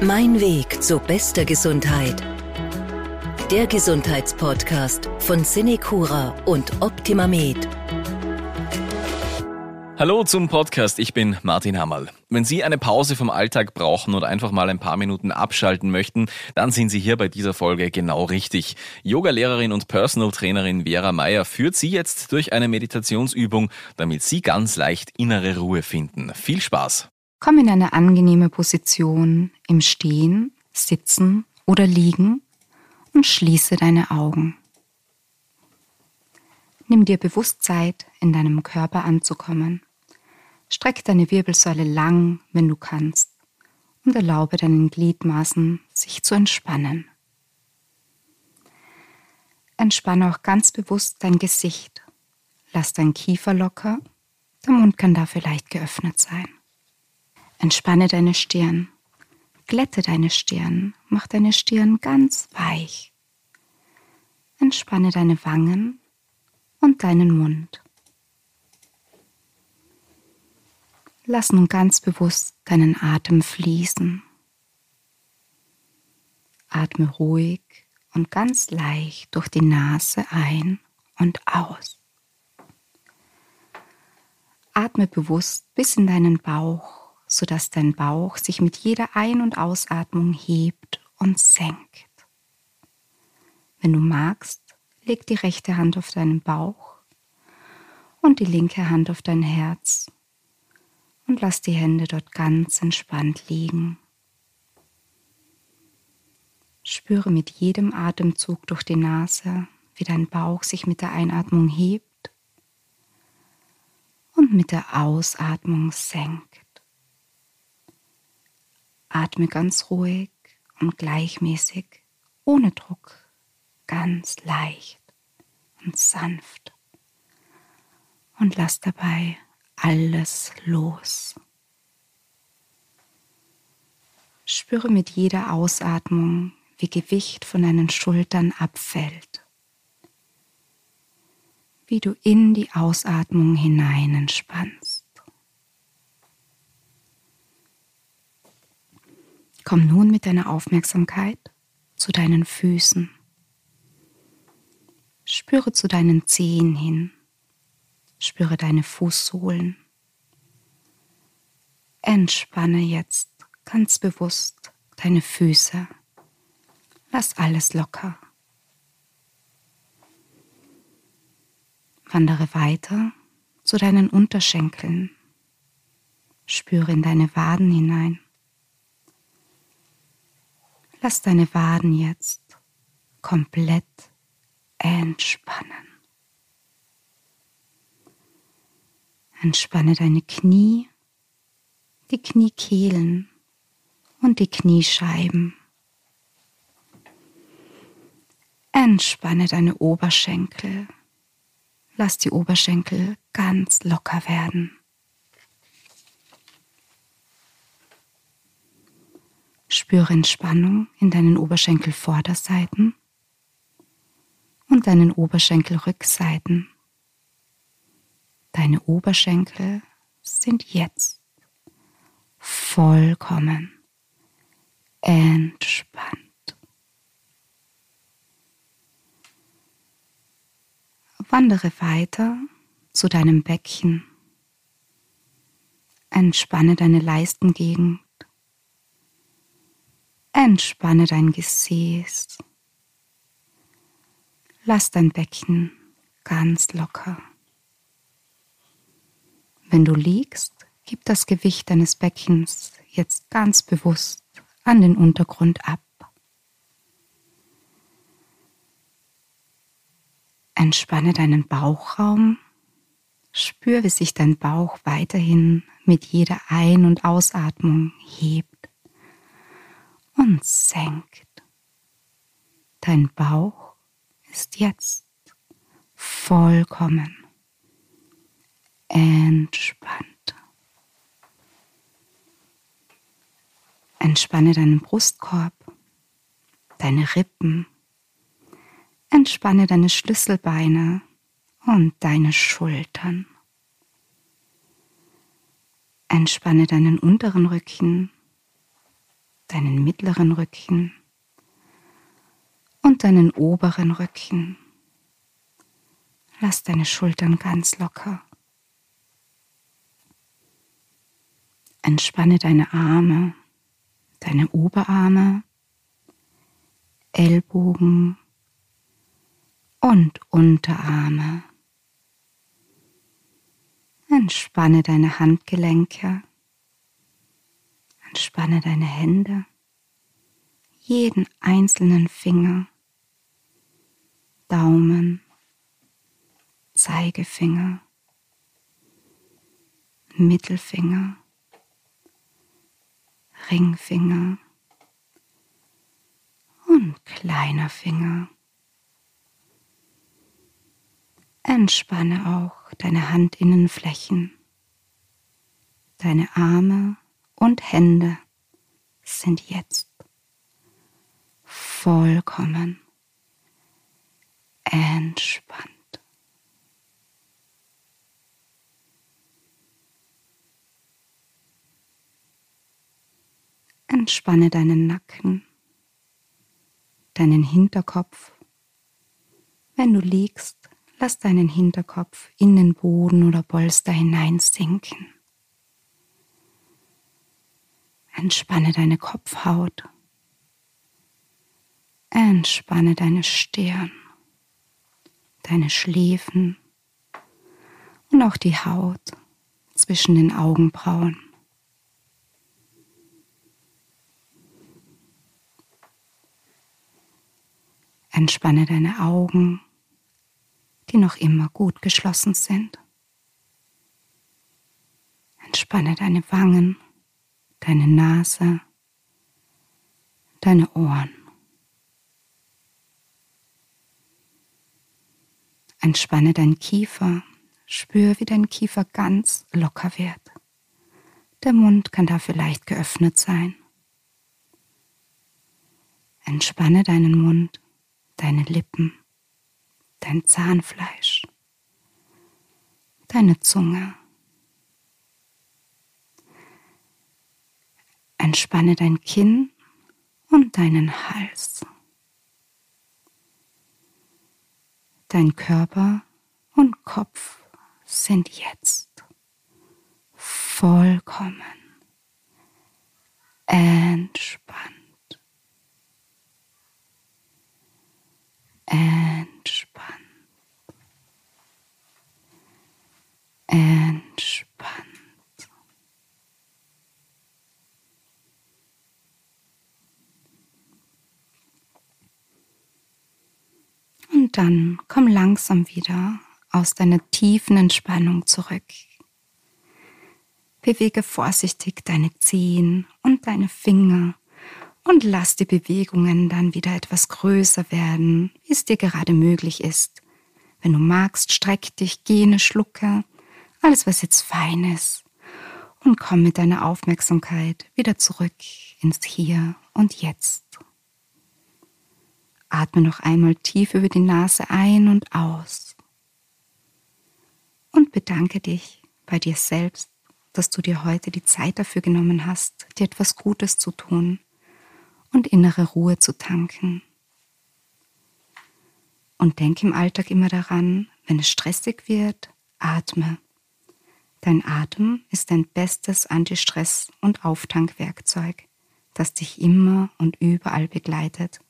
Mein Weg zu bester Gesundheit. Der Gesundheitspodcast von Cinecura und OptimaMed. Hallo zum Podcast, ich bin Martin Hammerl. Wenn Sie eine Pause vom Alltag brauchen oder einfach mal ein paar Minuten abschalten möchten, dann sind Sie hier bei dieser Folge genau richtig. Yogalehrerin und Personal Trainerin Vera Meyer führt Sie jetzt durch eine Meditationsübung, damit Sie ganz leicht innere Ruhe finden. Viel Spaß! Komm in eine angenehme Position im Stehen, Sitzen oder Liegen und schließe deine Augen. Nimm dir bewusst Zeit, in deinem Körper anzukommen. Streck deine Wirbelsäule lang, wenn du kannst, und erlaube deinen Gliedmaßen, sich zu entspannen. Entspanne auch ganz bewusst dein Gesicht. Lass dein Kiefer locker, der Mund kann dafür leicht geöffnet sein. Entspanne deine Stirn. Glätte deine Stirn. Mach deine Stirn ganz weich. Entspanne deine Wangen und deinen Mund. Lass nun ganz bewusst deinen Atem fließen. Atme ruhig und ganz leicht durch die Nase ein und aus. Atme bewusst bis in deinen Bauch sodass dein Bauch sich mit jeder Ein- und Ausatmung hebt und senkt. Wenn du magst, leg die rechte Hand auf deinen Bauch und die linke Hand auf dein Herz und lass die Hände dort ganz entspannt liegen. Spüre mit jedem Atemzug durch die Nase, wie dein Bauch sich mit der Einatmung hebt und mit der Ausatmung senkt. Atme ganz ruhig und gleichmäßig, ohne Druck, ganz leicht und sanft. Und lass dabei alles los. Spüre mit jeder Ausatmung, wie Gewicht von deinen Schultern abfällt, wie du in die Ausatmung hinein entspannst. Komm nun mit deiner Aufmerksamkeit zu deinen Füßen. Spüre zu deinen Zehen hin. Spüre deine Fußsohlen. Entspanne jetzt ganz bewusst deine Füße. Lass alles locker. Wandere weiter zu deinen Unterschenkeln. Spüre in deine Waden hinein. Lass deine Waden jetzt komplett entspannen. Entspanne deine Knie, die Kniekehlen und die Kniescheiben. Entspanne deine Oberschenkel. Lass die Oberschenkel ganz locker werden. Spüre Entspannung in deinen Oberschenkelvorderseiten und deinen Oberschenkelrückseiten. Deine Oberschenkel sind jetzt vollkommen entspannt. Wandere weiter zu deinem Becken. Entspanne deine Leistengegend Entspanne dein Gesäß. Lass dein Becken ganz locker. Wenn du liegst, gib das Gewicht deines Beckens jetzt ganz bewusst an den Untergrund ab. Entspanne deinen Bauchraum. Spür, wie sich dein Bauch weiterhin mit jeder Ein- und Ausatmung hebt und senkt. Dein Bauch ist jetzt vollkommen entspannt. Entspanne deinen Brustkorb, deine Rippen, entspanne deine Schlüsselbeine und deine Schultern. Entspanne deinen unteren Rücken deinen mittleren Rücken und deinen oberen Rücken. Lass deine Schultern ganz locker. Entspanne deine Arme, deine Oberarme, Ellbogen und Unterarme. Entspanne deine Handgelenke, entspanne deine Hände, jeden einzelnen Finger, Daumen, Zeigefinger, Mittelfinger, Ringfinger und kleiner Finger. Entspanne auch deine Handinnenflächen. Deine Arme und Hände sind jetzt vollkommen entspannt. Entspanne deinen Nacken, deinen Hinterkopf. Wenn du liegst, lass deinen Hinterkopf in den Boden oder Polster hineinsinken. Entspanne deine Kopfhaut. Entspanne deine Stirn, deine Schläfen und auch die Haut zwischen den Augenbrauen. Entspanne deine Augen, die noch immer gut geschlossen sind. Entspanne deine Wangen, deine Nase, deine Ohren. Entspanne deinen Kiefer, spür, wie dein Kiefer ganz locker wird. Der Mund kann dafür leicht geöffnet sein. Entspanne deinen Mund deine Lippen, dein Zahnfleisch, deine Zunge. Entspanne dein Kinn und deinen Hals. Dein Körper und Kopf sind jetzt vollkommen entspannt. Entspannt. Und dann komm langsam wieder aus deiner tiefen Entspannung zurück. Bewege vorsichtig deine Zehen und deine Finger und lass die Bewegungen dann wieder etwas größer werden, wie es dir gerade möglich ist. Wenn du magst, streck dich, gene Schlucke, alles was jetzt fein ist und komm mit deiner Aufmerksamkeit wieder zurück ins Hier und Jetzt. Atme noch einmal tief über die Nase ein und aus. Und bedanke dich bei dir selbst, dass du dir heute die Zeit dafür genommen hast, dir etwas Gutes zu tun und innere Ruhe zu tanken. Und denk im Alltag immer daran, wenn es stressig wird, atme. Dein Atem ist dein bestes Antistress- und Auftankwerkzeug, das dich immer und überall begleitet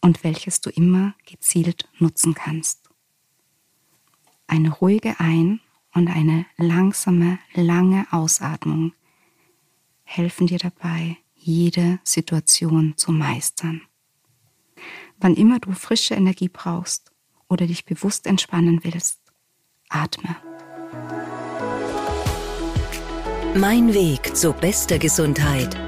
und welches du immer gezielt nutzen kannst. Eine ruhige Ein- und eine langsame, lange Ausatmung helfen dir dabei, jede Situation zu meistern. Wann immer du frische Energie brauchst oder dich bewusst entspannen willst, atme. Mein Weg zu bester Gesundheit.